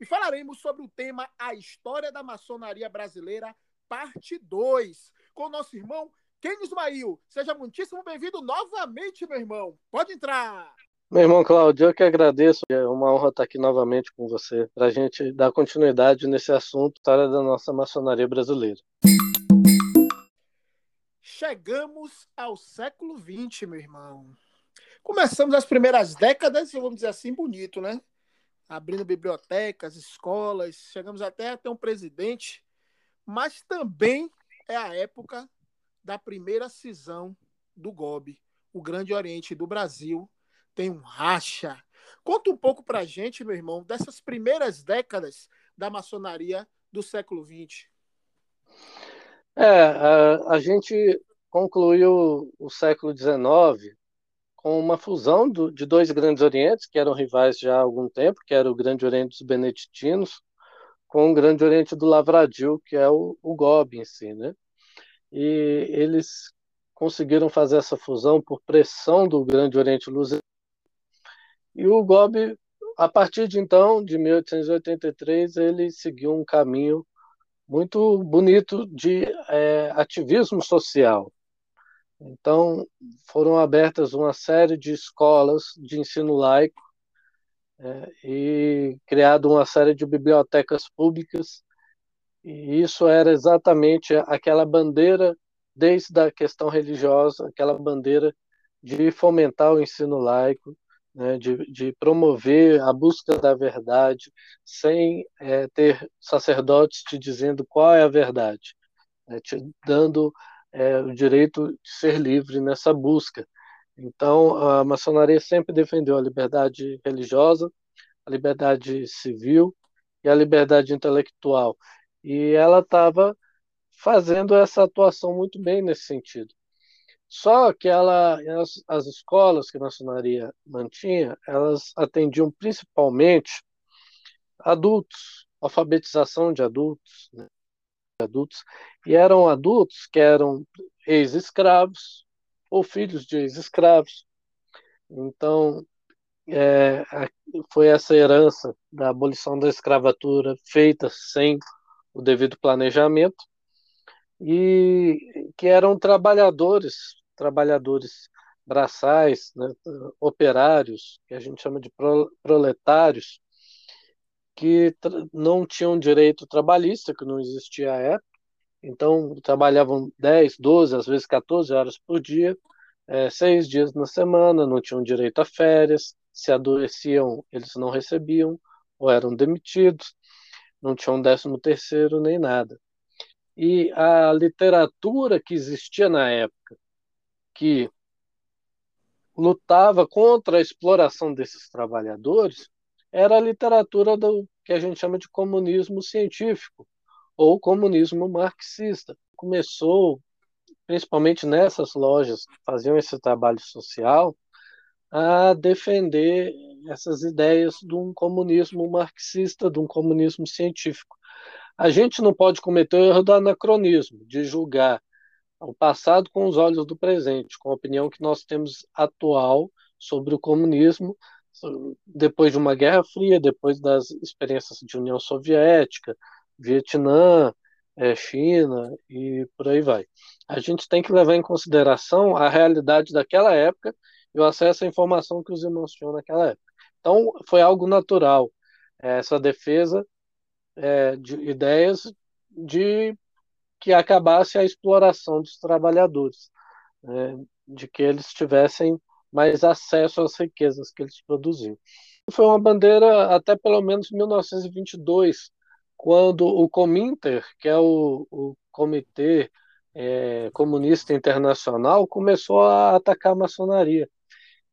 e falaremos sobre o tema A História da Maçonaria Brasileira, parte 2, com o nosso irmão Ken Ismail. Seja muitíssimo bem-vindo novamente, meu irmão. Pode entrar. Meu irmão Claudio, eu que agradeço. É uma honra estar aqui novamente com você, para a gente dar continuidade nesse assunto, história da nossa maçonaria brasileira. Chegamos ao século XX, meu irmão. Começamos as primeiras décadas, vamos dizer assim, bonito, né? Abrindo bibliotecas, escolas, chegamos até a ter um presidente, mas também é a época da primeira cisão do GOB, o Grande Oriente do Brasil, tem um racha. Conta um pouco para a gente, meu irmão, dessas primeiras décadas da maçonaria do século XX. É, a, a gente concluiu o século XIX com uma fusão do, de dois grandes orientes, que eram rivais já há algum tempo, que era o Grande Oriente dos Beneditinos, com o Grande Oriente do Lavradio, que é o, o GOB em si, né? E eles conseguiram fazer essa fusão por pressão do Grande Oriente Lusitano. E o GOB, a partir de então, de 1883, ele seguiu um caminho muito bonito de é, ativismo social. Então, foram abertas uma série de escolas de ensino laico é, e criado uma série de bibliotecas públicas. E isso era exatamente aquela bandeira, desde a questão religiosa, aquela bandeira de fomentar o ensino laico, né, de, de, promover a busca da verdade, sem é, ter sacerdotes te dizendo qual é a verdade, né, te dando é, o direito de ser livre nessa busca. Então, a maçonaria sempre defendeu a liberdade religiosa, a liberdade civil e a liberdade intelectual. E ela estava fazendo essa atuação muito bem nesse sentido. Só que ela, as, as escolas que a maçonaria mantinha, elas atendiam principalmente adultos, alfabetização de adultos, né? Adultos, e eram adultos que eram ex-escravos ou filhos de ex-escravos. Então, é, foi essa herança da abolição da escravatura feita sem o devido planejamento e que eram trabalhadores, trabalhadores braçais, né, operários, que a gente chama de proletários, que não tinham direito trabalhista, que não existia à época, então trabalhavam 10, 12, às vezes 14 horas por dia, é, seis dias na semana, não tinham direito a férias, se adoeciam, eles não recebiam, ou eram demitidos, não tinham décimo terceiro nem nada. E a literatura que existia na época, que lutava contra a exploração desses trabalhadores, era a literatura do que a gente chama de comunismo científico ou comunismo marxista. Começou, principalmente nessas lojas que faziam esse trabalho social, a defender essas ideias de um comunismo marxista, de um comunismo científico. A gente não pode cometer o erro do anacronismo, de julgar o passado com os olhos do presente, com a opinião que nós temos atual sobre o comunismo, depois de uma Guerra Fria, depois das experiências de União Soviética, Vietnã, é, China e por aí vai. A gente tem que levar em consideração a realidade daquela época e o acesso à informação que os irmãos tinham naquela época. Então, foi algo natural é, essa defesa é, de ideias de que acabasse a exploração dos trabalhadores, né, de que eles tivessem mais acesso às riquezas que eles produziam. Foi uma bandeira até pelo menos 1922, quando o Cominter, que é o, o Comitê é, Comunista Internacional, começou a atacar a maçonaria.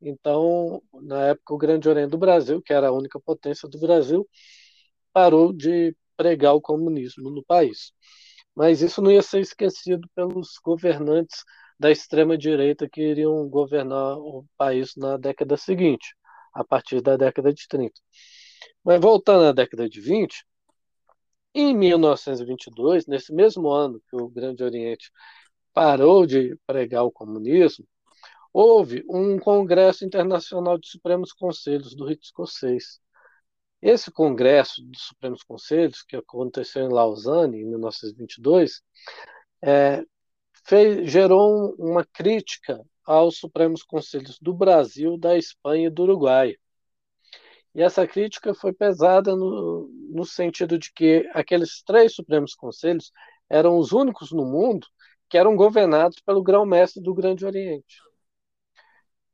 Então, na época, o Grande Oriente do Brasil, que era a única potência do Brasil, parou de pregar o comunismo no país. Mas isso não ia ser esquecido pelos governantes da extrema-direita que iriam governar o país na década seguinte, a partir da década de 30. Mas voltando à década de 20, em 1922, nesse mesmo ano que o Grande Oriente parou de pregar o comunismo, houve um Congresso Internacional de Supremos Conselhos do Rito Escocês. Esse Congresso dos Supremos Conselhos, que aconteceu em Lausanne, em 1922, é, fez, gerou uma crítica aos Supremos Conselhos do Brasil, da Espanha e do Uruguai. E essa crítica foi pesada no, no sentido de que aqueles três Supremos Conselhos eram os únicos no mundo que eram governados pelo grão-mestre do Grande Oriente.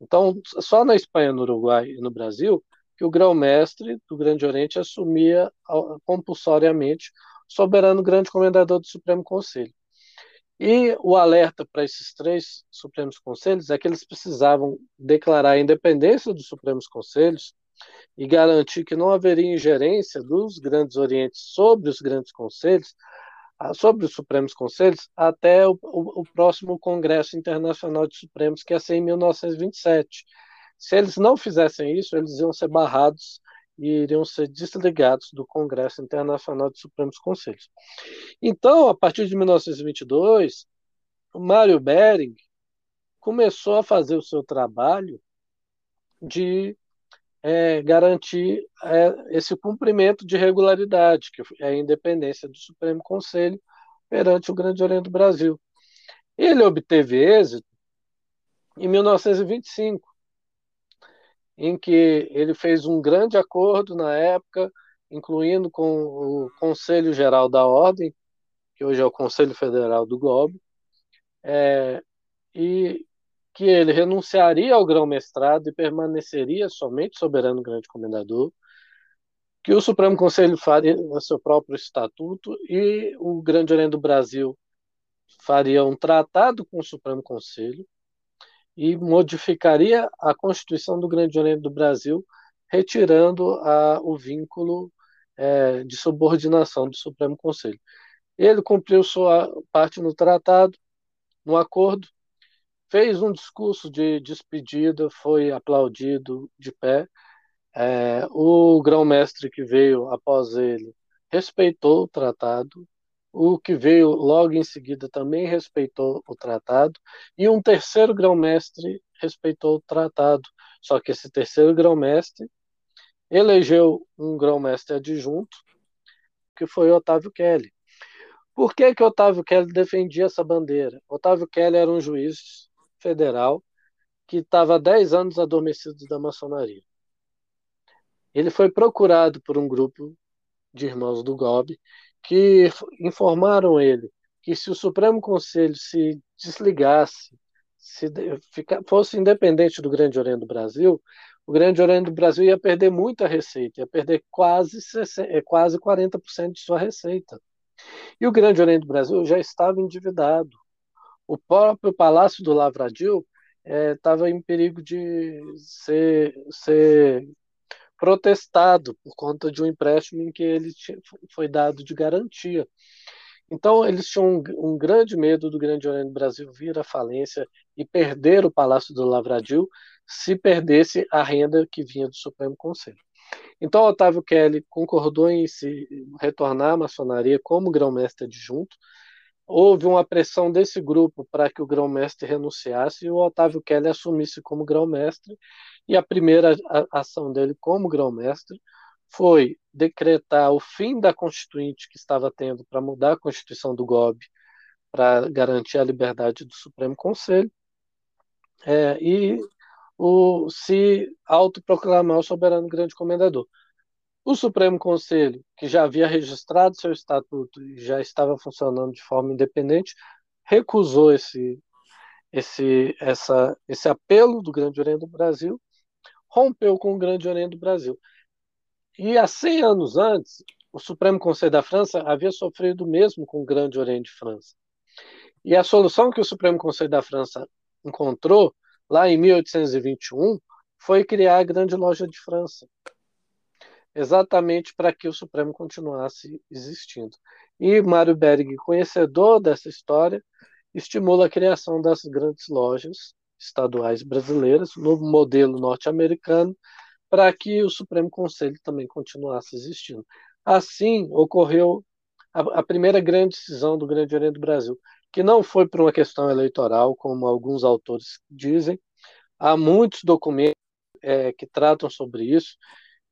Então, só na Espanha, no Uruguai e no Brasil que o grão-mestre do Grande Oriente assumia compulsoriamente soberano grande comendador do Supremo Conselho. E o alerta para esses três Supremos Conselhos é que eles precisavam declarar a independência dos Supremos Conselhos e garantir que não haveria ingerência dos grandes orientes sobre os grandes conselhos, sobre os Supremos Conselhos até o, o, o, próximo Congresso Internacional de Supremos, que ia ser em 1927. Se eles não fizessem isso, eles iam ser barrados e iriam ser desligados do Congresso Internacional de Supremos Conselhos. Então, a partir de 1922, o Mário Bering começou a fazer o seu trabalho de é, garantir é, esse cumprimento de regularidade, que é a independência do Supremo Conselho perante o Grande Oriente do Brasil. Ele obteve êxito em 1925, em que ele fez um grande acordo na época, incluindo com o Conselho Geral da Ordem, que hoje é o Conselho Federal do Globo, é, e que ele renunciaria ao grão-mestrado e permaneceria somente soberano grande comendador, que o Supremo Conselho faria seu próprio estatuto e o Grande Oriente do Brasil faria um tratado com o Supremo Conselho e modificaria a Constituição do Grande Oriente do Brasil, retirando a, o vínculo é, de subordinação do Supremo Conselho. Ele cumpriu sua parte no tratado, no acordo, fez um discurso de despedida, foi aplaudido de pé. É, o grão-mestre que veio após ele respeitou o tratado, o que veio logo em seguida também respeitou o tratado, e um terceiro grão-mestre respeitou o tratado. Só que esse terceiro grão-mestre elegeu um grão-mestre adjunto, que foi Otávio Kelly. Por que, que Otávio Kelly defendia essa bandeira? Otávio Kelly era um juiz federal que estava há 10 anos adormecido da maçonaria. Ele foi procurado por um grupo de irmãos do GOB que informaram ele que se o Supremo Conselho se desligasse, se fosse independente do Grande Oriente do Brasil, o Grande Oriente do Brasil ia perder muita receita, ia perder quase, 60, é, quase 40% de sua receita. E o Grande Oriente do Brasil já estava endividado o próprio Palácio do Lavradio estava é, em perigo de ser, ser protestado por conta de um empréstimo em que ele tinha, foi dado de garantia. Então, eles tinham um, um, grande medo do Grande Oriente do Brasil vir à falência e perder o Palácio do Lavradio se perdesse a renda que vinha do Supremo Conselho. Então, Otávio Kelly concordou em se retornar à maçonaria como grão-mestre adjunto, houve uma pressão desse grupo para que o grão-mestre renunciasse e o Otávio Kelly assumisse como grão-mestre. E a primeira ação dele como grão-mestre foi decretar o fim da Constituinte que estava tendo para mudar a Constituição do GOB para garantir a liberdade do Supremo Conselho é, e o, se autoproclamar o soberano grande comendador. O Supremo Conselho, que já havia registrado seu estatuto e já estava funcionando de forma independente, recusou esse, esse, essa, esse apelo do Grande Oriente do Brasil, rompeu com o Grande Oriente do Brasil. E há 100 anos antes, o Supremo Conselho da França havia sofrido o mesmo com o Grande Oriente de França. E a solução que o Supremo Conselho da França encontrou, lá em 1821, foi criar a Grande Loja de França exatamente para que o Supremo continuasse existindo. E Mário Berg, conhecedor dessa história, estimula a criação das grandes lojas estaduais brasileiras no modelo norte-americano para que o Supremo Conselho também continuasse existindo. Assim, ocorreu a, a, primeira grande decisão do Grande Oriente do Brasil, que não foi por uma questão eleitoral, como alguns autores dizem. Há muitos documentos é, que tratam sobre isso.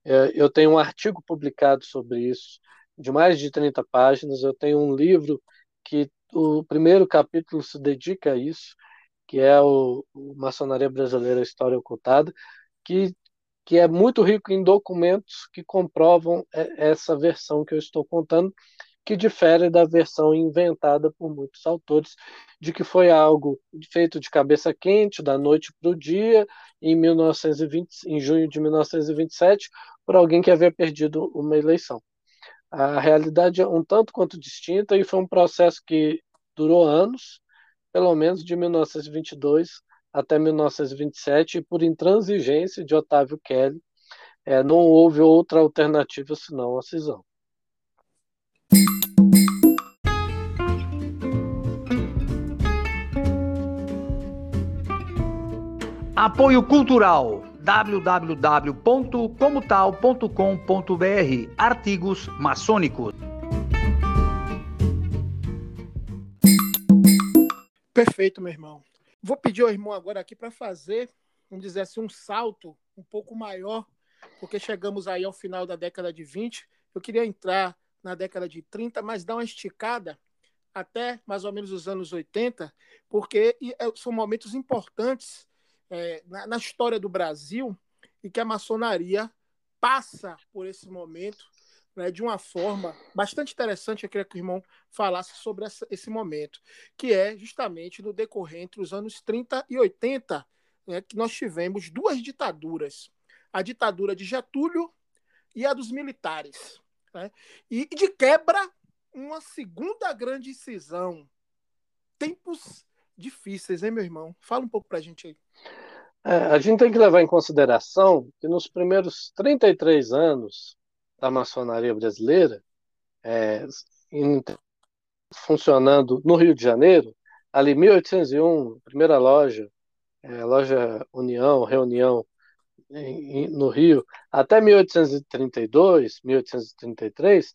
É, eu tenho um artigo publicado sobre isso, de mais de 30 páginas. Eu tenho um livro que o primeiro capítulo se dedica a isso, que é o, o Maçonaria Brasileira História Ocultada, que, que é muito rico em documentos que comprovam essa versão que eu estou contando, que difere da versão inventada por muitos autores, de que foi algo feito de cabeça quente, da noite para o dia, em, 1920, em junho de 1927, por alguém que havia perdido uma eleição. A realidade é um tanto quanto distinta e foi um processo que durou anos, pelo menos de 1922 até 1927, e por intransigência de Otávio Kelly, é, não houve outra alternativa senão a cisão. Apoio Cultural www.comotal.com.br Artigos maçônicos. Perfeito, meu irmão. Vou pedir ao irmão agora aqui para fazer, vamos dizer assim, um salto um pouco maior, porque chegamos aí ao final da década de 20. Eu queria entrar na década de 30, mas dar uma esticada até mais ou menos os anos 80, porque é, são momentos importantes é, na, na, história do Brasil e que a maçonaria passa por esse momento né, de uma forma bastante interessante. Eu queria que o irmão falasse sobre essa, esse momento, que é justamente no decorrer entre os anos 30 e 80, né, que nós tivemos duas ditaduras: a ditadura de Getúlio e a dos militares. Né? E de quebra, uma segunda grande cisão. Tempos difíceis, hein, meu irmão? Fala um pouco para a gente aí. É, a gente tem que levar em consideração que nos primeiros 33 anos da maçonaria brasileira, é, funcionando no Rio de Janeiro, ali 1801, primeira loja, é, loja União, Reunião em, em, no Rio, até 1832, 1833,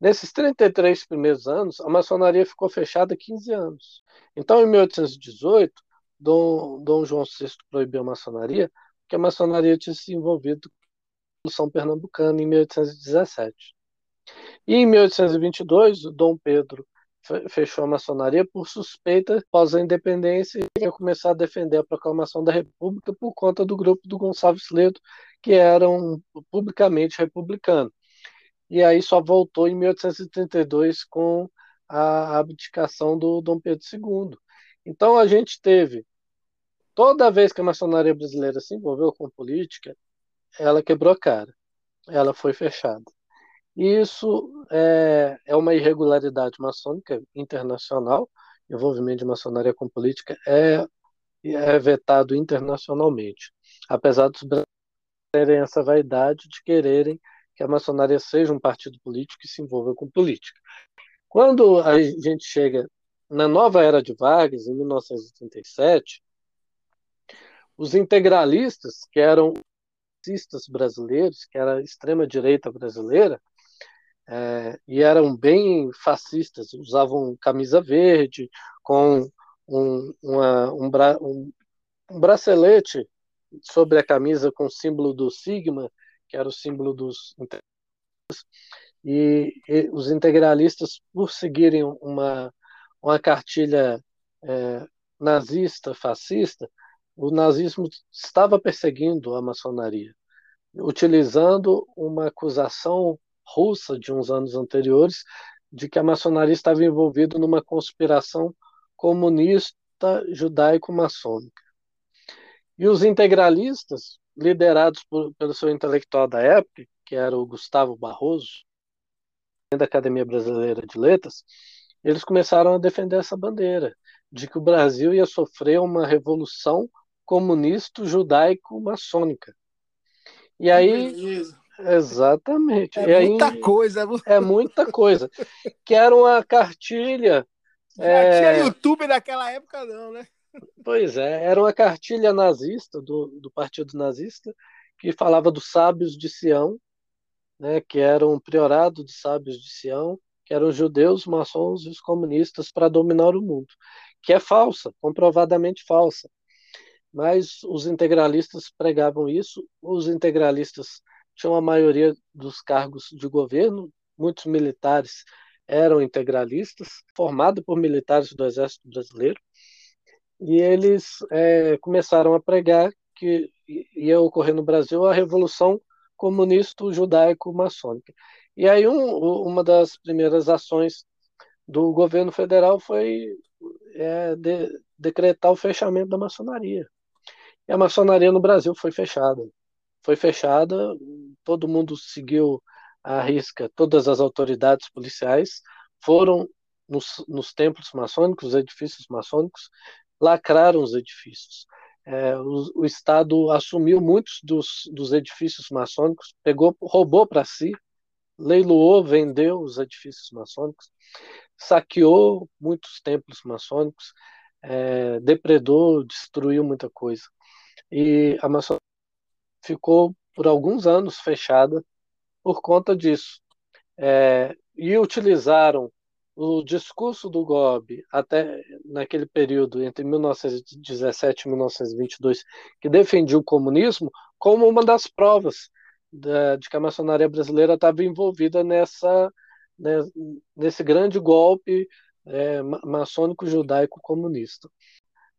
nesses 33 primeiros anos, a maçonaria ficou fechada 15 anos. Então, em 1818, Dom, Dom João VI proibiu a maçonaria, porque a maçonaria tinha se envolvido Revolução Pernambucana em 1817. E em 1822, Dom Pedro fechou a maçonaria por suspeita após a independência e ia começar a defender a proclamação da República por conta do grupo do Gonçalves Ledo, que eram publicamente republicano. E aí só voltou em 1832 com a abdicação do Dom Pedro II. Então a gente teve toda vez que a maçonaria brasileira se envolveu com política, ela quebrou a cara, ela foi fechada. Isso é, é uma irregularidade maçônica internacional, envolvimento de maçonaria com política é, é vetado internacionalmente, apesar dos brasileiros terem essa vaidade de quererem que a maçonaria seja um partido político e se envolva com política. Quando a gente chega na nova era de Vargas, em 1937, os integralistas, que eram fascistas brasileiros, que era a extrema-direita brasileira, é, e eram bem fascistas, usavam camisa verde, com um, uma, um, bra, um, um bracelete sobre a camisa com o símbolo do Sigma, que era o símbolo dos e, e os integralistas, por seguirem uma, uma cartilha é, nazista, fascista, o nazismo estava perseguindo a maçonaria, utilizando uma acusação russa de uns anos anteriores de que a maçonaria estava envolvida numa conspiração comunista judaico-maçônica. E os integralistas, liderados por, pelo seu intelectual da época, que era o Gustavo Barroso, da Academia Brasileira de Letras, eles começaram a defender essa bandeira, de que o Brasil ia sofrer uma revolução comunista judaico-maçônica. E aí, Exatamente. É muita aí, coisa. É muita coisa. Que era uma cartilha. Já é... tinha YouTube naquela época, não, né? Pois é, era uma cartilha nazista, do, do Partido Nazista, que falava dos sábios de Sião, né, que eram um priorado de sábios de Sião, que eram os judeus, maçons e os comunistas para dominar o mundo, que é falsa, comprovadamente falsa. Mas os integralistas pregavam isso, os integralistas tinham a maioria dos cargos de governo, muitos militares eram integralistas, formados por militares do Exército Brasileiro, e eles é, começaram a pregar que ia ocorrer no Brasil a Revolução Comunista Judaico-Maçônica. E aí um, uma das primeiras ações do governo federal foi é, de, decretar o fechamento da maçonaria. E a maçonaria no Brasil foi fechada. Foi fechada, todo mundo seguiu a risca, todas as autoridades policiais foram nos, nos templos maçônicos, os edifícios maçônicos, lacraram os edifícios. É, o, o, Estado assumiu muitos dos, dos edifícios maçônicos, pegou, roubou para si, leiloou, vendeu os edifícios maçônicos, saqueou muitos templos maçônicos, é, depredou, destruiu muita coisa. E a maçonaria ficou por alguns anos fechada por conta disso. É, e utilizaram o discurso do Gobi até naquele período entre 1917 e 1922 que defendia o comunismo como uma das provas da, de que a maçonaria brasileira estava envolvida nessa né, nesse grande golpe é, maçônico judaico comunista.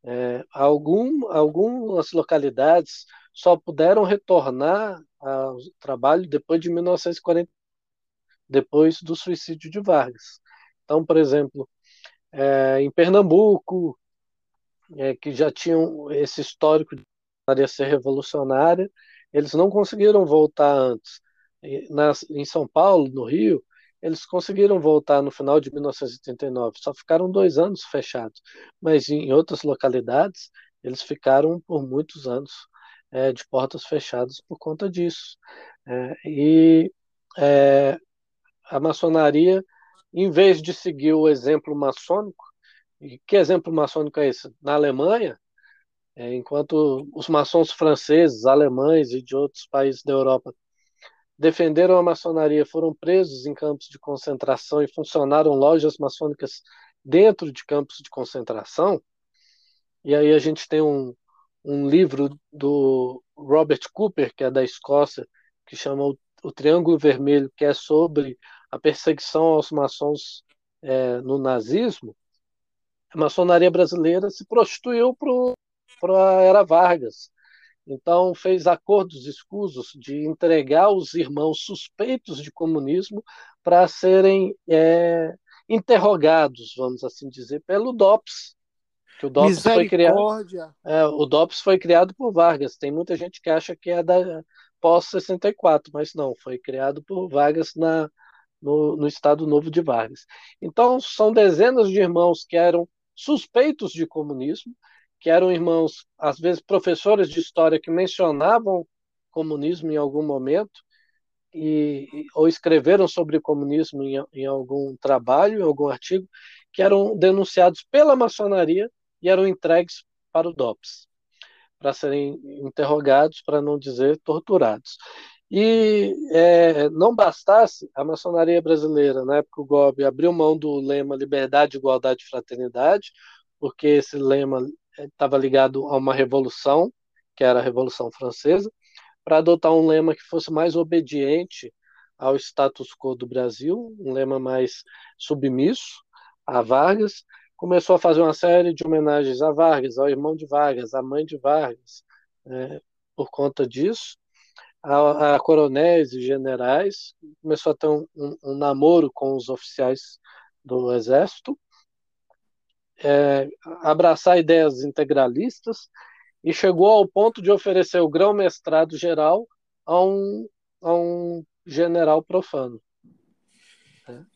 É, algum, algumas localidades só puderam retornar ao trabalho depois de 1940, depois do suicídio de Vargas. Então, por exemplo, é, em Pernambuco, é, que já tinham esse histórico de ser revolucionária, eles não conseguiram voltar antes. Em São Paulo, no Rio, eles conseguiram voltar no final de 1989, só ficaram dois anos fechados. Mas em outras localidades, eles ficaram por muitos anos é, de portas fechadas por conta disso. É, e é, a maçonaria em vez de seguir o exemplo maçônico, e que exemplo maçônico é esse? Na Alemanha, é, enquanto os maçons franceses, alemães e de outros países da Europa defenderam a maçonaria, foram presos em campos de concentração e funcionaram lojas maçônicas dentro de campos de concentração. E aí a gente tem um, um livro do Robert Cooper, que é da Escócia, que chama o, o Triângulo Vermelho, que é sobre a perseguição aos maçons é, no nazismo, a maçonaria brasileira se prostituiu para a era Vargas. Então, fez acordos escusos de entregar os irmãos suspeitos de comunismo para serem é, interrogados, vamos assim dizer, pelo DOPS. Que o DOPS foi criado. É, o DOPS foi criado por Vargas. Tem muita gente que acha que é da pós 64, mas não, foi criado por Vargas na, no, no Estado Novo de Vargas. Então, são dezenas de irmãos que eram suspeitos de comunismo, que eram irmãos, às vezes, professores de história que mencionavam comunismo em algum momento, e, ou escreveram sobre comunismo em, em algum trabalho, em algum artigo, que eram denunciados pela maçonaria e eram entregues para o DOPS, para serem interrogados, para não dizer torturados. E é, não bastasse a maçonaria brasileira, na época o Gobi abriu mão do lema liberdade, igualdade e fraternidade, porque esse lema estava ligado a uma revolução, que era a Revolução Francesa, para adotar um lema que fosse mais obediente ao status quo do Brasil, um lema mais submisso a Vargas. Começou a fazer uma série de homenagens a Vargas, ao irmão de Vargas, à mãe de Vargas, é, por conta disso a, a coronéis e generais, começou a ter um, um, um namoro com os oficiais do exército, é, abraçar ideias integralistas e chegou ao ponto de oferecer o grão-mestrado geral a um, a um general profano.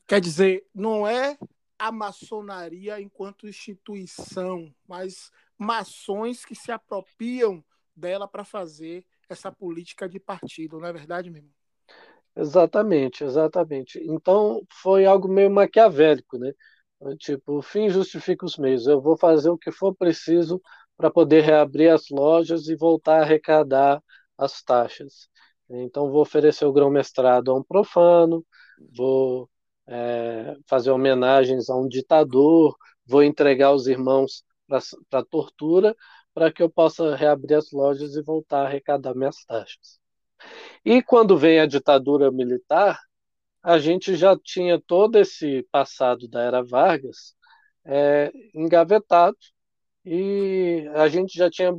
Quer dizer, não é a maçonaria enquanto instituição, mas maçons que se apropriam dela para fazer essa política de partido, não é verdade, meu irmão? Exatamente, exatamente. Então foi algo meio maquiavélico, né? Tipo, o fim justifica os meios. Eu vou fazer o que for preciso para poder reabrir as lojas e voltar a arrecadar as taxas. Então, vou oferecer o grão-mestrado a um profano, vou é, fazer homenagens a um ditador, vou entregar os irmãos para a tortura, para que eu possa reabrir as lojas e voltar a arrecadar minhas taxas. E quando vem a ditadura militar, a gente já tinha todo esse passado da era Vargas é, engavetado e a gente já tinha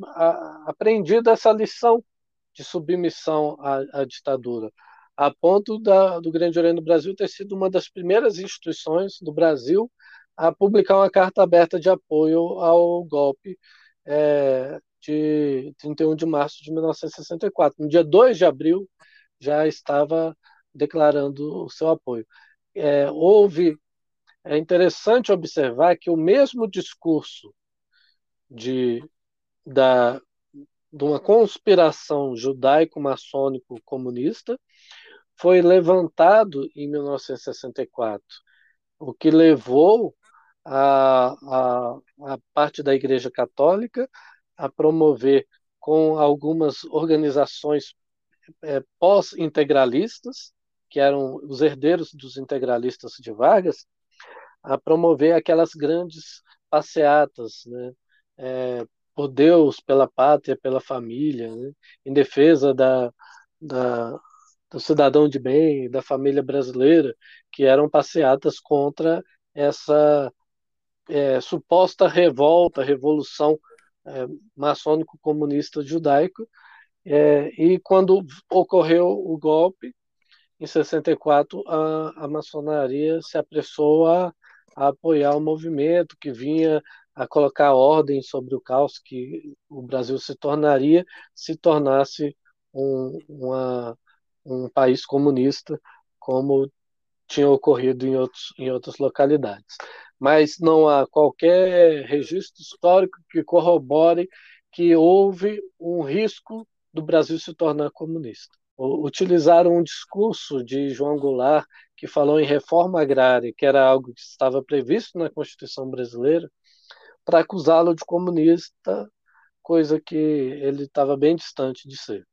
aprendido essa lição de submissão à, à ditadura, a ponto da, do Grande Oriente do Brasil ter sido uma das primeiras instituições do Brasil a publicar uma carta aberta de apoio ao golpe é, de 31 de março de 1964. No dia 2 de abril, já estava declarando o seu apoio. É, houve. É interessante observar que o mesmo discurso de, da, de uma conspiração judaico-maçônico-comunista foi levantado em 1964, o que levou a, a, a parte da Igreja Católica a promover com algumas organizações é, pós-integralistas, que eram os herdeiros dos integralistas de Vargas, a promover aquelas grandes passeatas, né, é, por Deus, pela pátria, pela família, né, em defesa da, da, do cidadão de bem, da família brasileira, que eram passeatas contra essa é, suposta revolta, revolução é, maçônico-comunista judaico. É, e quando ocorreu o golpe, em 64, a, a maçonaria se apressou a, a apoiar o movimento que vinha a colocar ordem sobre o caos que o Brasil se tornaria se tornasse um, uma, um país comunista, como tinha ocorrido em, outros, em outras localidades mas não há qualquer registro histórico que corrobore que houve um risco do Brasil se tornar comunista. Utilizaram um discurso de João Goulart que falou em reforma agrária, que era algo que estava previsto na Constituição brasileira, para acusá-lo de comunista, coisa que ele estava bem distante de ser.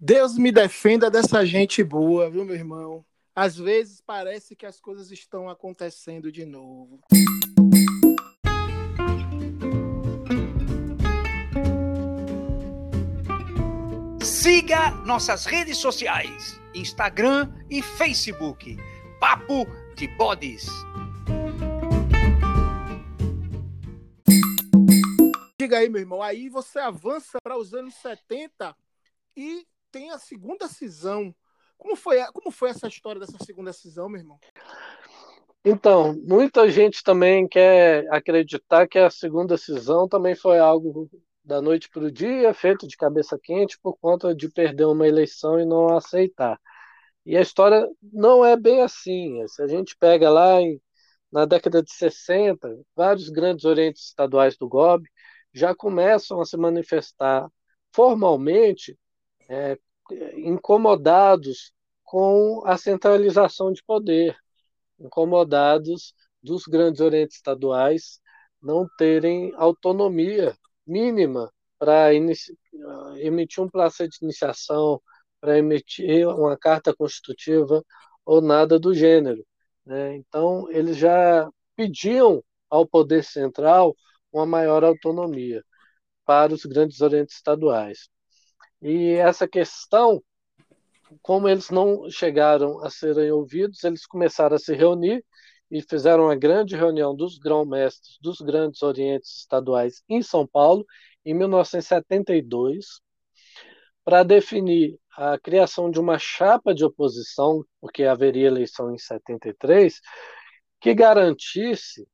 Deus me defenda dessa gente boa, viu, meu irmão? às vezes parece que as coisas estão acontecendo de novo. Siga nossas redes sociais: Instagram e Facebook. Papo de Bodes. Diga aí, meu irmão. Aí você avança para os anos 70 e tem a segunda cisão como foi, como foi essa história dessa segunda cisão, meu irmão? Então, muita gente também quer acreditar que a segunda cisão também foi algo da noite para o dia, feito de cabeça quente por conta de perder uma eleição e não aceitar. E a história não é bem assim. Se a gente pega lá em, na década de 60, vários grandes orientes estaduais do GOB já começam a se manifestar formalmente é, incomodados com a centralização de poder, incomodados dos grandes orientes estaduais não terem autonomia mínima para emitir um plano de iniciação, para emitir uma carta constitutiva ou nada do gênero. Né? Então, eles já pediam ao poder central uma maior autonomia para os grandes orientes estaduais. E essa questão, como eles não chegaram a serem ouvidos, eles começaram a se reunir e fizeram uma grande reunião dos grão-mestres dos grandes orientes estaduais em São Paulo, em 1972, para definir a criação de uma chapa de oposição, porque haveria eleição em 73, que garantisse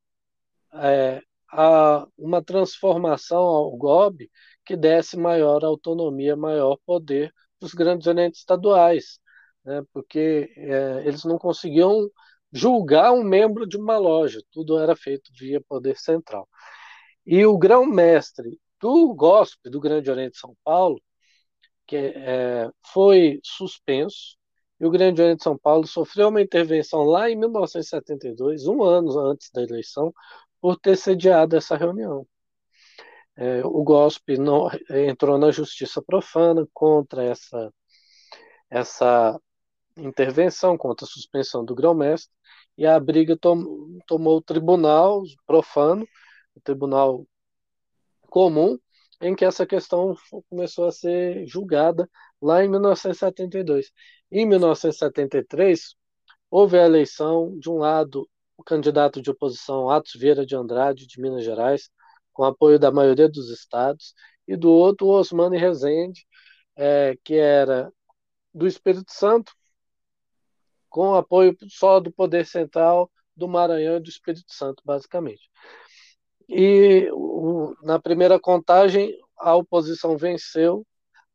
é, a, uma transformação ao GOB que desse maior autonomia, maior poder para os grandes orientes estaduais, né? porque é, eles não conseguiam julgar um membro de uma loja, tudo era feito via poder central. E o grão-mestre do GOSP, do Grande Oriente de São Paulo, que é, foi suspenso, E o Grande Oriente de São Paulo sofreu uma intervenção lá em 1972, um ano antes da eleição, por ter sediado essa reunião. É, o GOSP não, entrou na justiça profana contra essa, essa intervenção, contra a suspensão do grão-mestre, e a briga tom, tomou o tribunal profano, o tribunal comum, em que essa questão começou a ser julgada lá em 1972. Em 1973, houve a eleição, de um lado, o candidato de oposição Atos Vieira de Andrade, de Minas Gerais, com apoio da maioria dos estados, e do outro, o Osmani Rezende, é, que era do Espírito Santo, com apoio só do Poder Central do Maranhão e do Espírito Santo, basicamente. E o, na primeira contagem, a oposição venceu,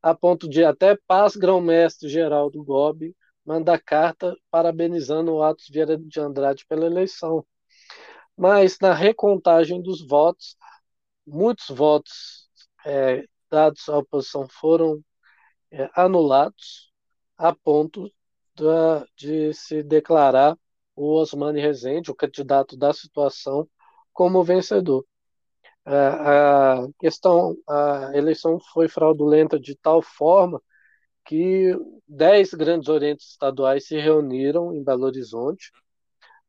a ponto de até Paz Grão-Mestre Geral do GOB mandar carta parabenizando o Atos Vieira de Andrade pela eleição. Mas na recontagem dos votos, muitos votos é, dados à oposição foram é, anulados, a ponto da, de se declarar o Osmani Rezende, o candidato da situação, como vencedor. A questão, a eleição foi fraudulenta de tal forma que dez grandes orientes estaduais se reuniram em Belo Horizonte,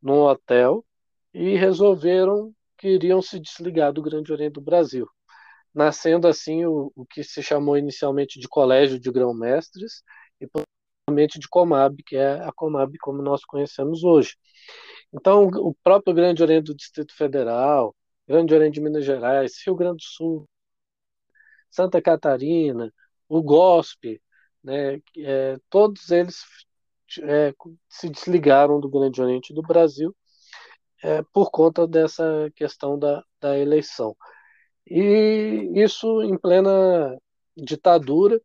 num hotel, e resolveram que iriam se desligar do Grande Oriente do Brasil, nascendo assim o, o que se chamou inicialmente de Colégio de Grão-Mestres de Comab, que é a Comab como nós conhecemos hoje. Então, o próprio Grande Oriente do Distrito Federal, Grande Oriente de Minas Gerais, Rio Grande do Sul, Santa Catarina, o GOSP, né, é, todos eles é, se desligaram do Grande Oriente do Brasil é, por conta dessa questão da, da eleição. E isso em plena ditadura,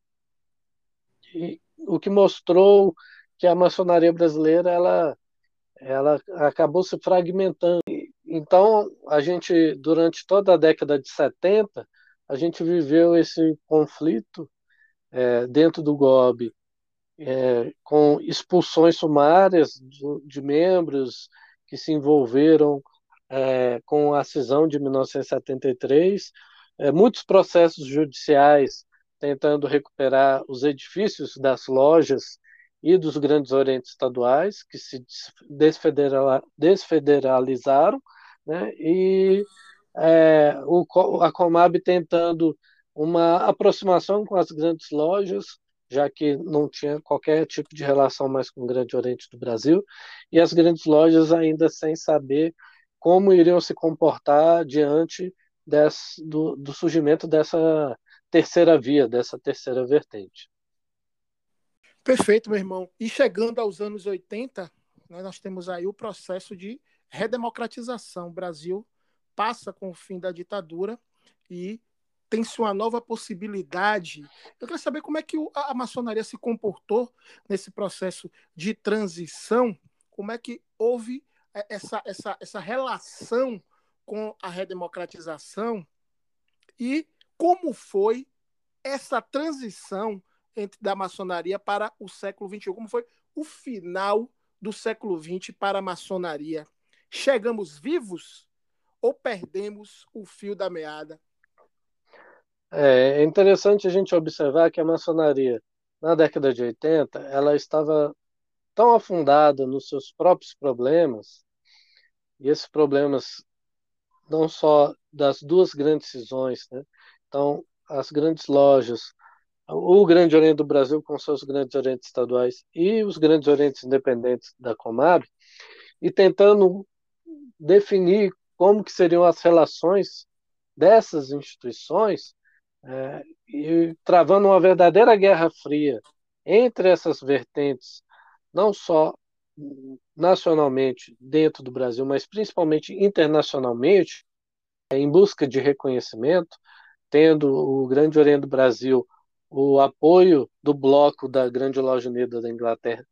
e, o que mostrou que a maçonaria brasileira ela, ela acabou se fragmentando. Então, a gente, durante toda a década de 70, a gente viveu esse conflito é, dentro do GOB, é, com expulsões sumárias de, de, membros que se envolveram é, com a cisão de 1973, é, muitos processos judiciais tentando recuperar os edifícios das lojas e dos grandes orientes estaduais, que se desfederalizaram, né? e é, o, a Comab tentando uma aproximação com as grandes lojas, já que não tinha qualquer tipo de relação mais com o Grande Oriente do Brasil, e as grandes lojas ainda sem saber como iriam se comportar diante desse, do, do surgimento dessa terceira via, dessa terceira vertente. Perfeito, meu irmão. E chegando aos anos 80, né, nós temos aí o processo de redemocratização. O Brasil passa com o fim da ditadura e tem-se uma nova possibilidade. Eu quero saber como é que a maçonaria se comportou nesse processo de transição, como é que houve é, essa, essa, essa relação com a redemocratização e como foi essa transição entre, da maçonaria para o século XXI, como foi o final do século XX para a maçonaria. Chegamos vivos ou perdemos o fio da meada? É, é interessante a gente observar que a maçonaria, na década de 80, ela estava tão afundada nos seus próprios problemas, e esses problemas não só das duas grandes cisões, né? Então as grandes lojas, o Grande Oriente do Brasil com seus grandes orientes estaduais e os grandes orientes independentes da Comab, e tentando definir como que seriam as relações dessas instituições é, e travando uma verdadeira guerra fria entre essas vertentes, não só nacionalmente dentro do Brasil, mas principalmente internacionalmente, em busca de reconhecimento, tendo o Grande Oriente do Brasil o apoio do bloco da Grande Loja Unida da Inglaterra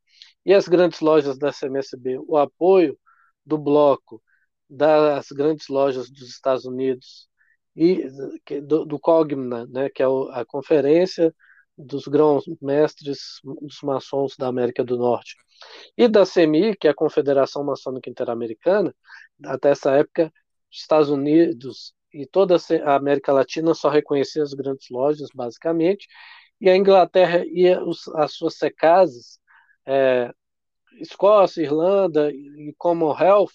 e as grandes lojas da CMSB, o apoio do bloco das grandes lojas dos Estados Unidos e do, do COGMNA, né, que é a Conferência dos grãos mestres dos maçons da América do Norte. E da CMI, que é a Confederação Maçônica Interamericana, até essa época, Estados Unidos e toda a América Latina só reconhecia as grandes lojas, basicamente, e a Inglaterra e as suas secasas, é, Escócia, Irlanda e Commonwealth,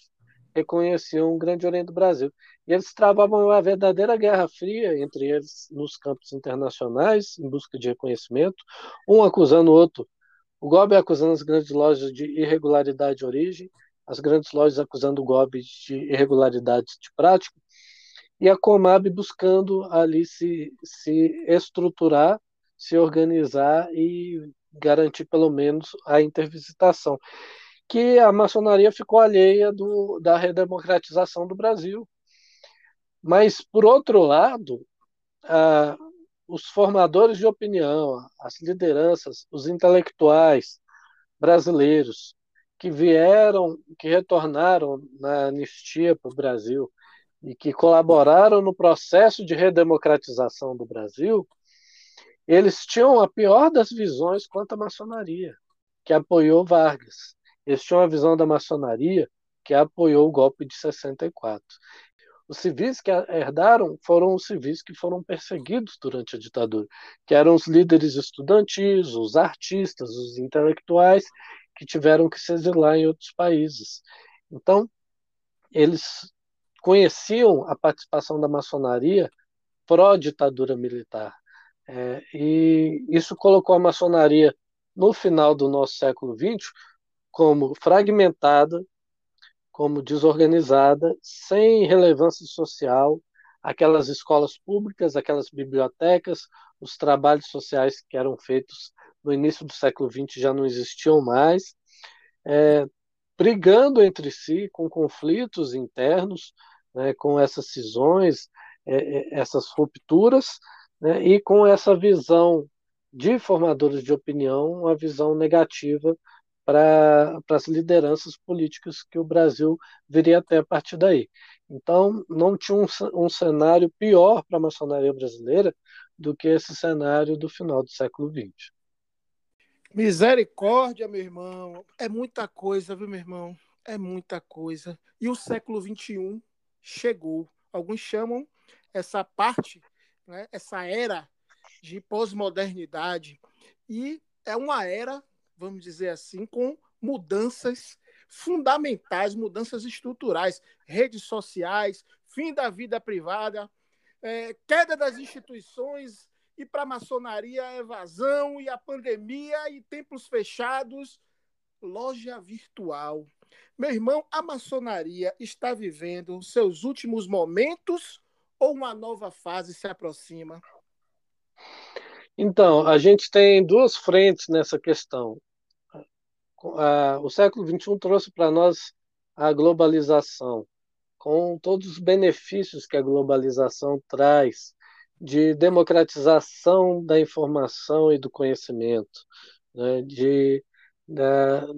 reconheciam o Grande Oriente do Brasil. E eles travavam uma verdadeira guerra fria entre eles nos campos internacionais, em busca de reconhecimento, um acusando o outro. O GOB acusando as grandes lojas de irregularidade de origem, as grandes lojas acusando o GOB de irregularidades de prática, e a Comab buscando ali se, se estruturar, se organizar e garantir pelo menos a intervisitação. Que a maçonaria ficou alheia do, da redemocratização do Brasil. Mas, por outro lado, os formadores de opinião, as lideranças, os intelectuais brasileiros que vieram, que retornaram na anistia para o Brasil e que colaboraram no processo de redemocratização do Brasil, eles tinham a pior das visões quanto à maçonaria, que apoiou Vargas. Eles tinham a visão da maçonaria que apoiou o golpe de 64. Os civis que herdaram foram os civis que foram perseguidos durante a ditadura, que eram os líderes estudantis, os artistas, os intelectuais que tiveram que se exilar em outros países. Então, eles conheciam a participação da maçonaria pró-ditadura militar. É, e isso colocou a maçonaria no final do nosso século XX como fragmentada, como desorganizada, sem relevância social, aquelas escolas públicas, aquelas bibliotecas, os trabalhos sociais que eram feitos no início do século XX já não existiam mais, é, brigando entre si, com conflitos internos, né, com essas cisões, é, é essas rupturas, né, e com essa visão de formadores de opinião, uma visão negativa para as lideranças políticas que o Brasil viria até a partir daí. Então, não tinha um, um cenário pior para a maçonaria brasileira do que esse cenário do final do século XX. Misericórdia, meu irmão. É muita coisa, viu, meu irmão? É muita coisa. E o século XXI chegou. Alguns chamam essa parte, né, essa era de pós-modernidade. E é uma era vamos dizer assim, com mudanças fundamentais, mudanças estruturais, redes sociais, fim da vida privada, é, queda das instituições e para a maçonaria a evasão e a pandemia e templos fechados, loja virtual. Meu irmão, a maçonaria está vivendo seus últimos momentos ou uma nova fase se aproxima? Então, a gente tem duas frentes nessa questão o século XXI trouxe para nós a globalização, com todos os benefícios que a globalização traz de democratização da informação e do conhecimento, né, de,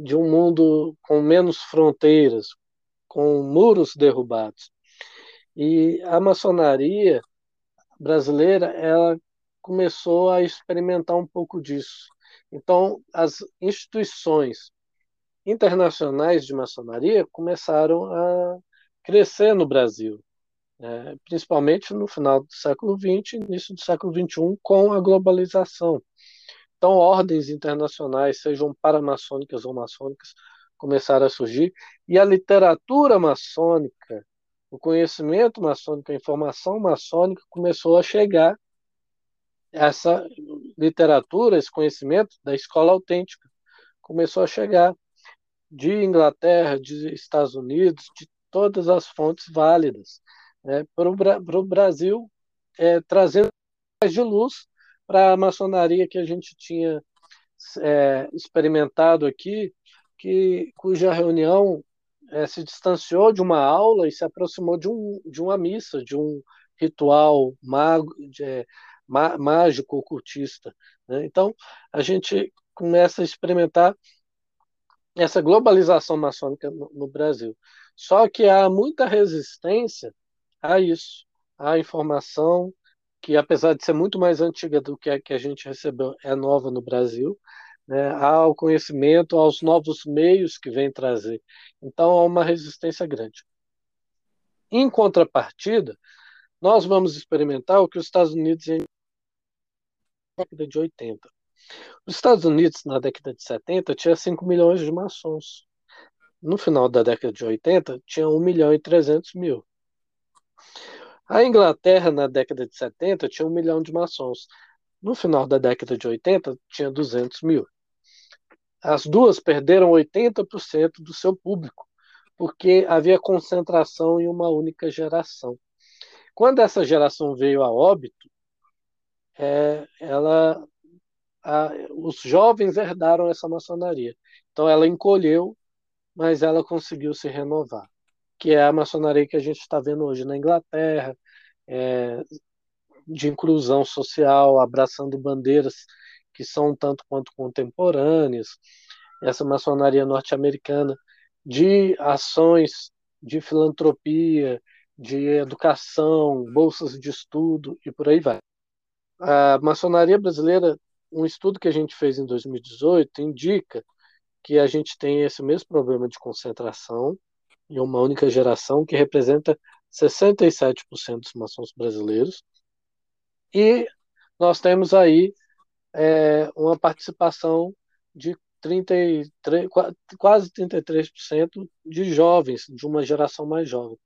de um mundo com menos fronteiras, com muros derrubados. E a maçonaria brasileira ela começou a experimentar um pouco disso. Então, as instituições internacionais de maçonaria começaram a crescer no Brasil, né? principalmente no final do século XX, início do século XXI, com a globalização. Então, ordens internacionais, sejam paramaçônicas ou maçônicas, começaram a surgir, e a literatura maçônica, o conhecimento maçônico, a informação maçônica começou a chegar essa literatura, esse conhecimento da escola autêntica começou a chegar de Inglaterra, de Estados Unidos, de todas as fontes válidas né, para o Brasil, é, trazendo mais de luz para a maçonaria que a gente tinha é, experimentado aqui, que, cuja reunião é, se distanciou de uma aula e se aproximou de, um, de uma missa, de um ritual mago, de, é, mágico ocultista. Né? Então, a gente começa a experimentar essa globalização maçônica no, no Brasil. Só que há muita resistência a isso, à informação, que apesar de ser muito mais antiga do que a que a gente recebeu, é nova no Brasil, né, ao conhecimento, aos novos meios que vem trazer. Então, há uma resistência grande. Em contrapartida, nós vamos experimentar o que os Estados Unidos em década de 80. Os Estados Unidos, na década de 70, tinha 5 milhões de maçons. No final da década de 80, tinha 1 milhão e 300 mil. A Inglaterra, na década de 70, tinha 1 milhão de maçons. No final da década de 80, tinha 200 mil. As duas perderam 80% do seu público, porque havia concentração em uma única geração. Quando essa geração veio a óbito, é, ela, a, os jovens herdaram essa maçonaria. Então ela encolheu, mas ela conseguiu se renovar, que é a maçonaria que a gente está vendo hoje na Inglaterra, é, de inclusão social, abraçando bandeiras que são tanto quanto contemporâneas, essa maçonaria norte-americana de ações de filantropia, de educação, bolsas de estudo e por aí vai. A maçonaria brasileira, um estudo que a gente fez em 2018 indica que a gente tem esse mesmo problema de concentração em uma única geração que representa 67% dos maçons brasileiros e nós temos aí é, uma participação de 33, quase 33% de jovens, de uma geração mais jovem.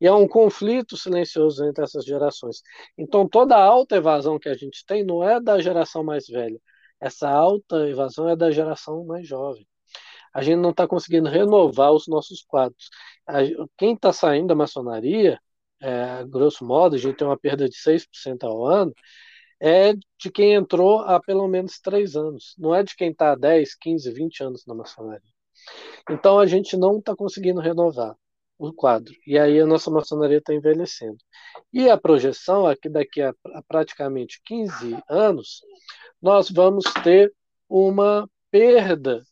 E é um conflito silencioso entre essas gerações. Então, toda a alta evasão que a gente tem não é da geração mais velha. Essa alta evasão é da geração mais jovem. A gente não está conseguindo renovar os nossos quadros. Quem está saindo da maçonaria, é, grosso modo, a gente tem uma perda de 6% ao ano, é de quem entrou há pelo menos três anos, não é de quem está há 10, 15, 20 anos na maçonaria. Então a gente não está conseguindo renovar o quadro. E aí a nossa maçonaria está envelhecendo. E a projeção é que daqui a, a praticamente 15 anos, nós vamos ter uma perda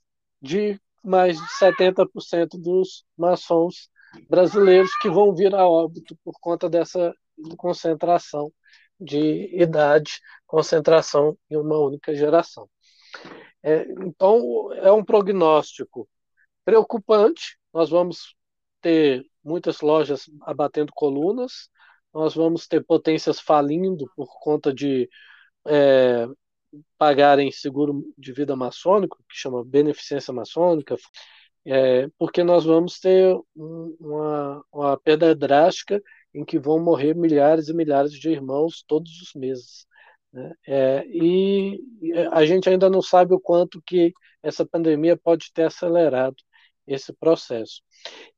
de mais de 70% dos maçons brasileiros que vão vir a óbito por conta dessa concentração de idade, concentração em uma única geração. É, então, é um prognóstico preocupante. Nós vamos ter muitas lojas abatendo colunas, nós vamos ter potências falindo por conta de é, pagarem seguro de vida maçônico, que chama beneficência maçônica, é, porque nós vamos ter um, uma, uma perda drástica em que vão morrer milhares e milhares de irmãos todos os meses. Né? É, e a gente ainda não sabe o quanto que essa pandemia pode ter acelerado esse processo.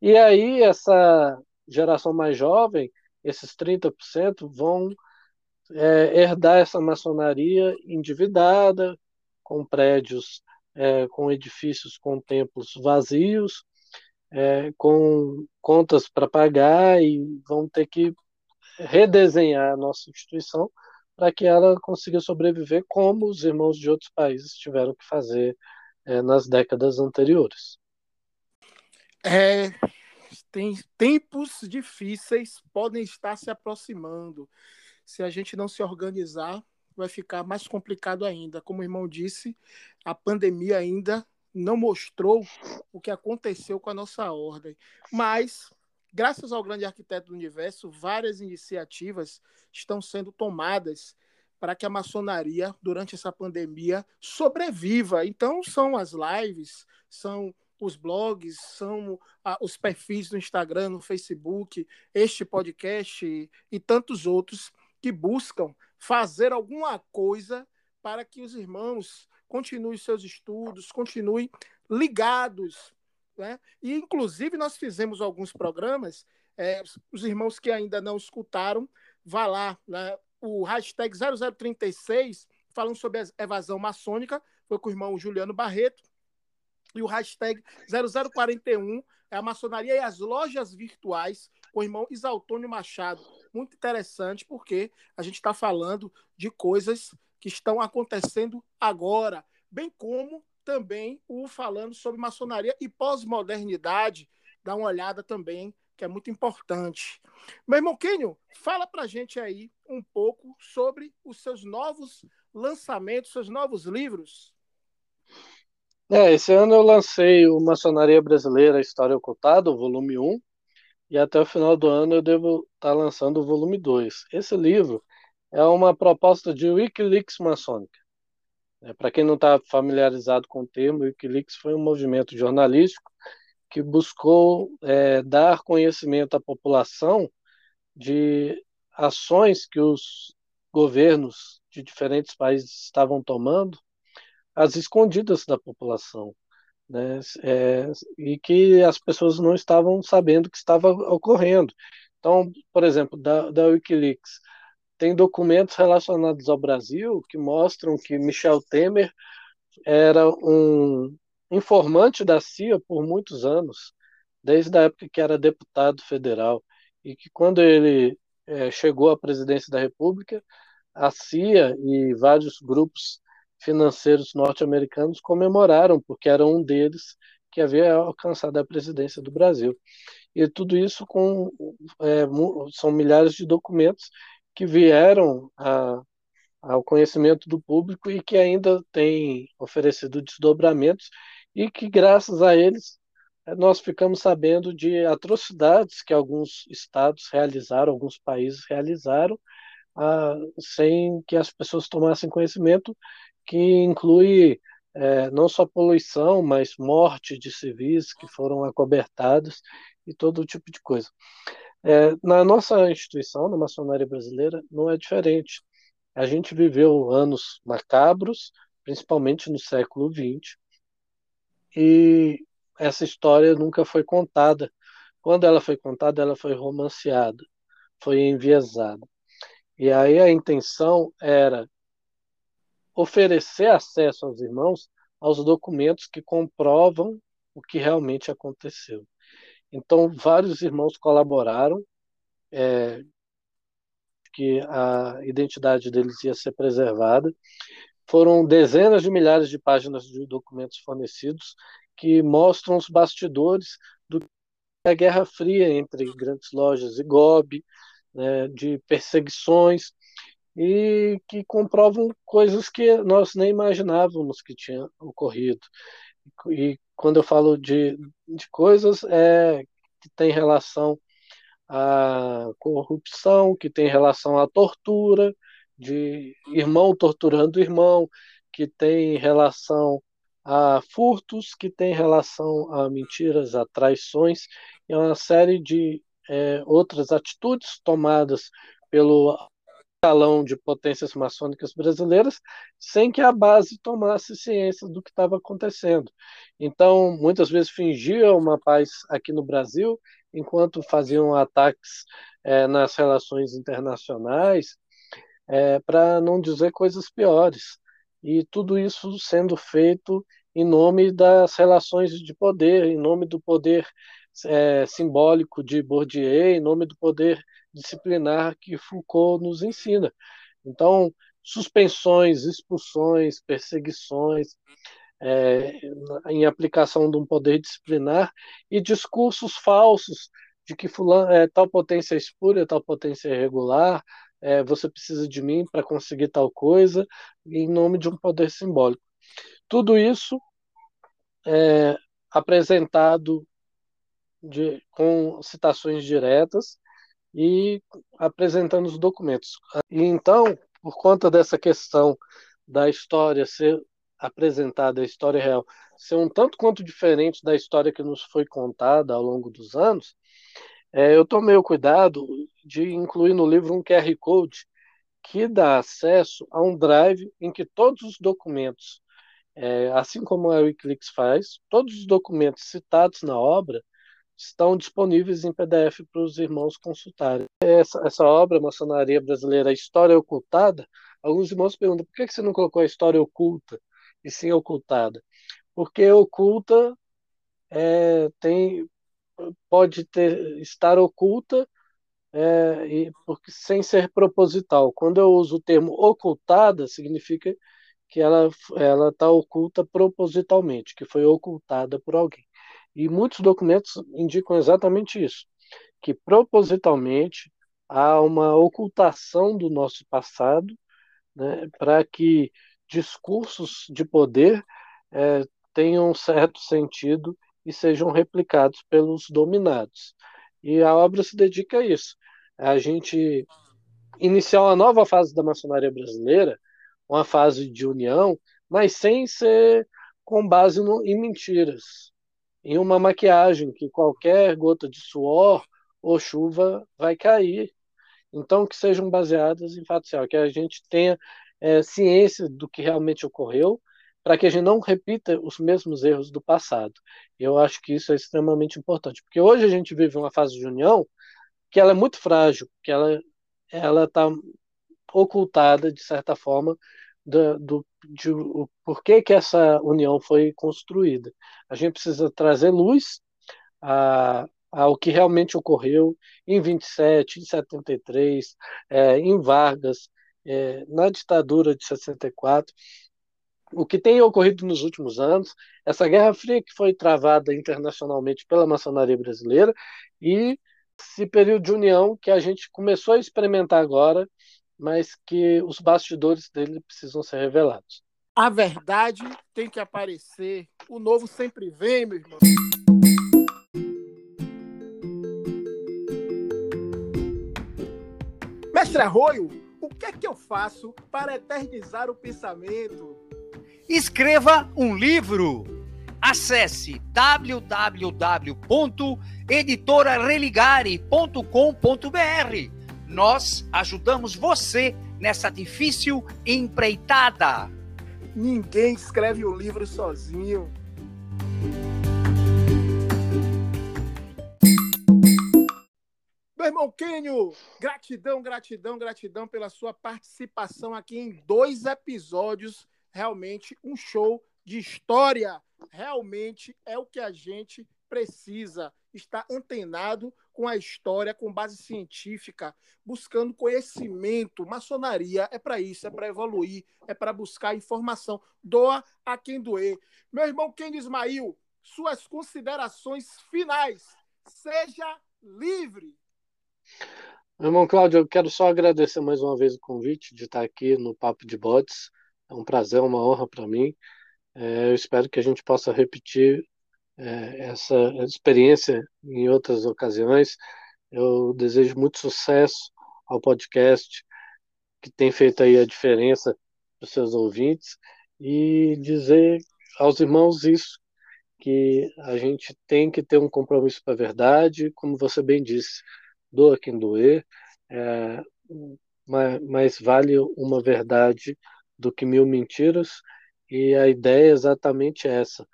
E aí essa geração mais jovem, esses 30%, vão é, herdar essa maçonaria endividada, com prédios, é, com edifícios com templos vazios, é, com contas para pagar e vão ter que redesenhar a nossa instituição para que ela consiga sobreviver como os irmãos de outros países tiveram que fazer é, nas décadas anteriores. É, tem tempos difíceis podem estar se aproximando. Se a gente não se organizar, vai ficar mais complicado ainda. Como o irmão disse, a pandemia ainda não mostrou o que aconteceu com a nossa ordem. Mas, graças ao grande arquiteto do universo, várias iniciativas estão sendo tomadas para que a maçonaria, durante essa pandemia, sobreviva. Então, são as lives, são os blogs, são ah, os perfis no Instagram, no Facebook, este podcast e, e tantos outros que buscam fazer alguma coisa para que os irmãos continuem seus estudos, continuem ligados. Né? E, inclusive, nós fizemos alguns programas, é, os irmãos que ainda não escutaram, vá lá, né? o hashtag 0036, falando sobre a evasão maçônica, foi com o irmão Juliano Barreto, e o hashtag 0041 é a maçonaria e as lojas virtuais, com o irmão Isaltônio Machado. Muito interessante, porque a gente está falando de coisas que estão acontecendo agora, bem como também o falando sobre maçonaria e pós-modernidade. Dá uma olhada também, que é muito importante. Meu irmão Kenio, fala pra gente aí um pouco sobre os seus novos lançamentos, seus novos livros. É, esse ano eu lancei o Maçonaria Brasileira História Ocultada, o volume 1, e até o final do ano eu devo estar tá lançando o volume 2. Esse livro é uma proposta de Wikileaks maçônica. É, Para quem não está familiarizado com o termo, Wikileaks foi um movimento jornalístico que buscou é, dar conhecimento à população de ações que os governos de diferentes países estavam tomando às escondidas da população, né? É, e que as pessoas não estavam sabendo que estava ocorrendo. Então, por exemplo, da, da Wikileaks, tem documentos relacionados ao Brasil que mostram que Michel Temer era um informante da CIA por muitos anos, desde a época que era deputado federal, e que quando ele é, chegou à presidência da República, a CIA e vários grupos financeiros norte-americanos comemoraram, porque era um deles que havia alcançado a presidência do Brasil. E tudo isso com é, são milhares de documentos que vieram a, ao conhecimento do público e que ainda têm oferecido desdobramentos e que, graças a eles, eh, nós ficamos sabendo de atrocidades que alguns estados realizaram, alguns países realizaram, ah, sem que as pessoas tomassem conhecimento, que inclui é, não só poluição, mas morte de civis que foram acobertados e todo tipo de coisa. É, na nossa instituição, na maçonaria brasileira, não é diferente. A gente viveu anos macabros, principalmente no século XX, e essa história nunca foi contada. Quando ela foi contada, ela foi romanceada, foi enviesada. E aí a intenção era oferecer acesso aos irmãos aos documentos que comprovam o que realmente aconteceu. Então, vários irmãos colaboraram, é, que a identidade deles ia ser preservada, foram dezenas de milhares de páginas de documentos fornecidos que mostram os bastidores da Guerra Fria entre grandes lojas e GOB, né, de perseguições, e que comprovam coisas que nós nem imaginávamos que tinha ocorrido. E quando eu falo de, de coisas, é que tem relação à corrupção, que tem relação à tortura, de irmão torturando irmão, que tem relação a furtos, que tem relação a mentiras, a traições, e uma série de é, outras atitudes tomadas pelo escalão de potências maçônicas brasileiras, sem que a base tomasse ciência do que estava acontecendo. Então, muitas vezes fingiam uma paz aqui no Brasil, enquanto faziam ataques é, nas relações internacionais, é, para não dizer coisas piores. E tudo isso sendo feito em nome das relações de poder, em nome do poder é, simbólico de Bourdieu, em nome do poder disciplinar que Foucault nos ensina. Então, suspensões, expulsões, perseguições, é, em aplicação de um poder disciplinar e discursos falsos de que fulano, é, tal potência é espúria, tal potência é irregular, é, você precisa de mim para conseguir tal coisa, em nome de um poder simbólico. Tudo isso é apresentado de, com citações diretas e apresentando os documentos. E então, por conta dessa questão da história ser apresentada, a história real, ser um tanto quanto diferente da história que nos foi contada ao longo dos anos, é, eu tomei o cuidado de incluir no livro um QR Code que dá acesso a um drive em que todos os documentos, é, assim como a Wikileaks faz, todos os documentos citados na obra estão disponíveis em PDF para os irmãos consultarem. Essa, essa obra, Maçonaria Brasileira, História Ocultada, alguns irmãos perguntam por que você não colocou a história oculta e sim ocultada? Porque oculta é, tem pode ter, estar oculta é, e, porque, sem ser proposital. Quando eu uso o termo ocultada, significa que ela está oculta propositalmente, que foi ocultada por alguém. E muitos documentos indicam exatamente isso, que propositalmente há uma ocultação do nosso passado, né, para que discursos de poder é, tenham um certo sentido e sejam replicados pelos dominados. E a obra se dedica a isso. A gente iniciar uma nova fase da maçonaria brasileira, uma fase de união, mas sem ser com base no, em mentiras, em uma maquiagem que qualquer gota de suor ou chuva vai cair. Então, que sejam baseadas em fatos reais, que a gente tenha é, ciência do que realmente ocorreu, para que a gente não repita os mesmos erros do passado. Eu acho que isso é extremamente importante, porque hoje a gente vive uma fase de união que ela é muito frágil, que ela ela está ocultada de certa forma do, do de, o que essa união foi construída. A gente precisa trazer luz a, ao que realmente ocorreu em 27, em 73, é, em Vargas, é, na ditadura de 64, o que tem ocorrido nos últimos anos, essa Guerra Fria que foi travada internacionalmente pela maçonaria brasileira e esse período de união que a gente começou a experimentar agora, mas que os bastidores dele precisam ser revelados. A verdade tem que aparecer. O novo sempre vem, meu irmão. Mestre Arroio, o que é que eu faço para eternizar o pensamento? Escreva um livro. Acesse www.editorareligare.com.br. Nós ajudamos você nessa difícil empreitada. Ninguém escreve um livro sozinho. Meu irmão Kenio, gratidão, gratidão, gratidão pela sua participação aqui em dois episódios. Realmente um show de história. Realmente é o que a gente precisa estar antenado com a história, com base científica, buscando conhecimento. Maçonaria é para isso, é para evoluir, é para buscar informação. Doa a quem doer. Meu irmão Ken Ismail, suas considerações finais. Seja livre. Meu irmão Cláudio, eu quero só agradecer mais uma vez o convite de estar aqui no Papo de Botes. É um prazer, uma honra para mim. É, eu espero que a gente possa repetir é, essa experiência em outras ocasiões. Eu desejo muito sucesso ao podcast, que tem feito aí a diferença para os seus ouvintes, e dizer aos irmãos isso, que a gente tem que ter um compromisso com a verdade, como você bem disse, doa quem doer, é, mas, mas vale uma verdade do que mil mentiras, e a ideia é exatamente essa,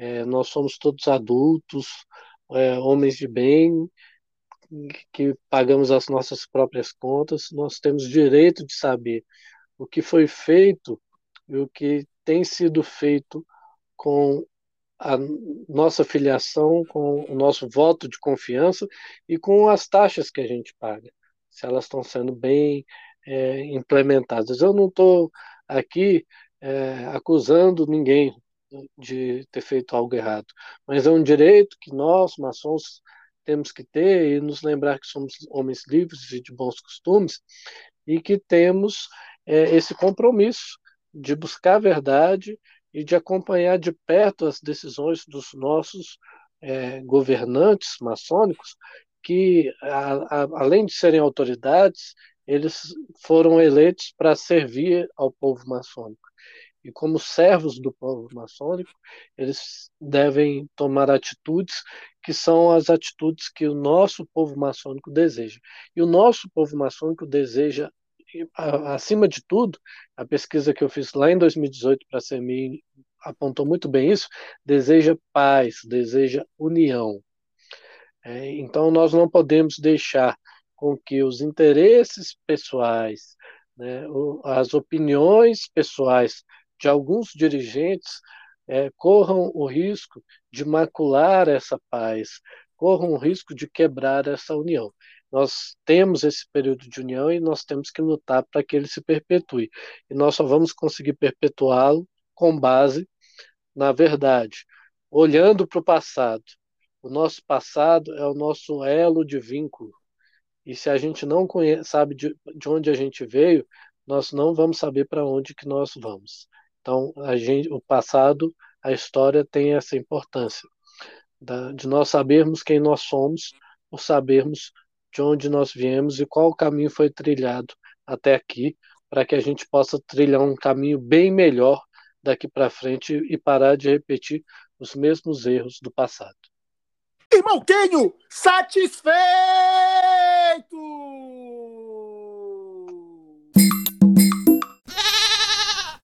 é, nós somos todos adultos, é, homens de bem, que pagamos as nossas próprias contas, nós temos direito de saber o que foi feito e o que tem sido feito com a nossa filiação, com o nosso voto de confiança e com as taxas que a gente paga, se elas estão sendo bem é, implementadas. Eu não estou aqui é, acusando ninguém, de ter feito algo errado. Mas é um direito que nós, maçons, temos que ter e nos lembrar que somos homens livres e de bons costumes e que temos é, esse compromisso de buscar a verdade e de acompanhar de perto as decisões dos nossos é, governantes maçônicos, que, a, a, além de serem autoridades, eles foram eleitos para servir ao povo maçônico e como servos do povo maçônico, eles devem tomar atitudes que são as atitudes que o nosso povo maçônico deseja. E o nosso povo maçônico deseja, acima de tudo, a pesquisa que eu fiz lá em 2018 para a CMI apontou muito bem isso, deseja paz, deseja união. É, então nós não podemos deixar com que os interesses pessoais, né, as opiniões pessoais de alguns dirigentes é, corram o risco de macular essa paz, corram o risco de quebrar essa união. Nós temos esse período de união e nós temos que lutar para que ele se perpetue. E nós só vamos conseguir perpetuá-lo com base na verdade, olhando para o passado, O nosso passado é o nosso elo de vínculo. E se a gente não conhece, sabe de, de onde a gente veio, nós não vamos saber para onde que nós vamos. Então, a gente, o passado, a história tem essa importância da, de nós sabermos quem nós somos, por sabermos de onde nós viemos e qual caminho foi trilhado até aqui, para que a gente possa trilhar um caminho bem melhor daqui para frente e parar de repetir os mesmos erros do passado. Irmão Kenho, satisfeito!